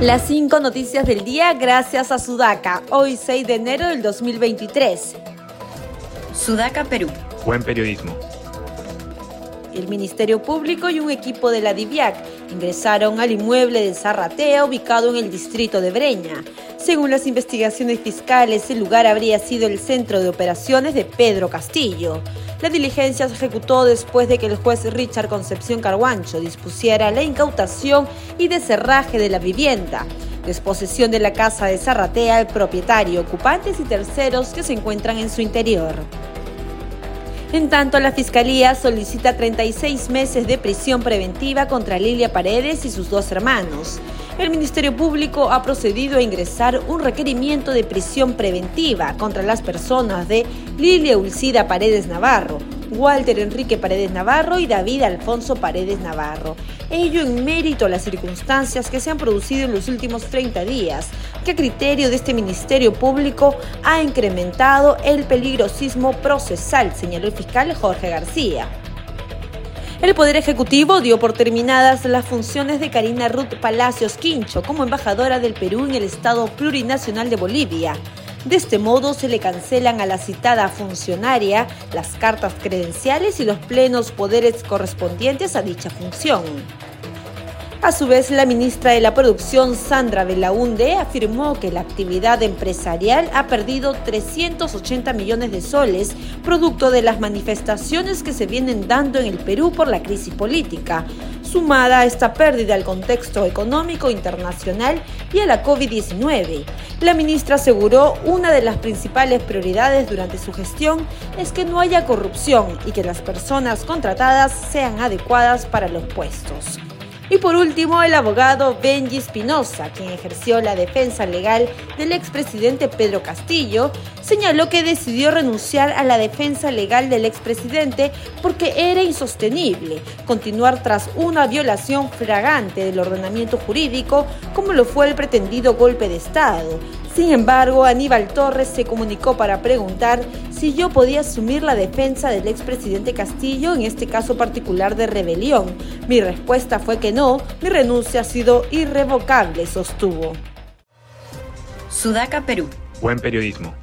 Las cinco noticias del día gracias a Sudaca, hoy 6 de enero del 2023. Sudaca, Perú. Buen periodismo. El Ministerio Público y un equipo de la DIVIAC ingresaron al inmueble de Zarratea ubicado en el distrito de Breña. Según las investigaciones fiscales, el lugar habría sido el centro de operaciones de Pedro Castillo. La diligencia se ejecutó después de que el juez Richard Concepción Carguancho dispusiera la incautación y deserraje de la vivienda. Desposesión de la casa de Zarratea, el propietario, ocupantes y terceros que se encuentran en su interior. En tanto, la Fiscalía solicita 36 meses de prisión preventiva contra Lilia Paredes y sus dos hermanos. El Ministerio Público ha procedido a ingresar un requerimiento de prisión preventiva contra las personas de Lilia Ulcida Paredes Navarro, Walter Enrique Paredes Navarro y David Alfonso Paredes Navarro. Ello en mérito a las circunstancias que se han producido en los últimos 30 días, que a criterio de este Ministerio Público ha incrementado el peligrosismo procesal, señaló el fiscal Jorge García. El Poder Ejecutivo dio por terminadas las funciones de Karina Ruth Palacios Quincho como embajadora del Perú en el Estado Plurinacional de Bolivia. De este modo se le cancelan a la citada funcionaria las cartas credenciales y los plenos poderes correspondientes a dicha función. A su vez, la ministra de la Producción, Sandra Belaunde, afirmó que la actividad empresarial ha perdido 380 millones de soles, producto de las manifestaciones que se vienen dando en el Perú por la crisis política, sumada a esta pérdida al contexto económico internacional y a la COVID-19. La ministra aseguró una de las principales prioridades durante su gestión es que no haya corrupción y que las personas contratadas sean adecuadas para los puestos. Y por último, el abogado Benji Espinosa, quien ejerció la defensa legal del expresidente Pedro Castillo, señaló que decidió renunciar a la defensa legal del expresidente porque era insostenible continuar tras una violación fragante del ordenamiento jurídico como lo fue el pretendido golpe de Estado, sin embargo, Aníbal Torres se comunicó para preguntar si yo podía asumir la defensa del expresidente Castillo en este caso particular de rebelión. Mi respuesta fue que no, mi renuncia ha sido irrevocable, sostuvo. Sudaca, Perú. Buen periodismo.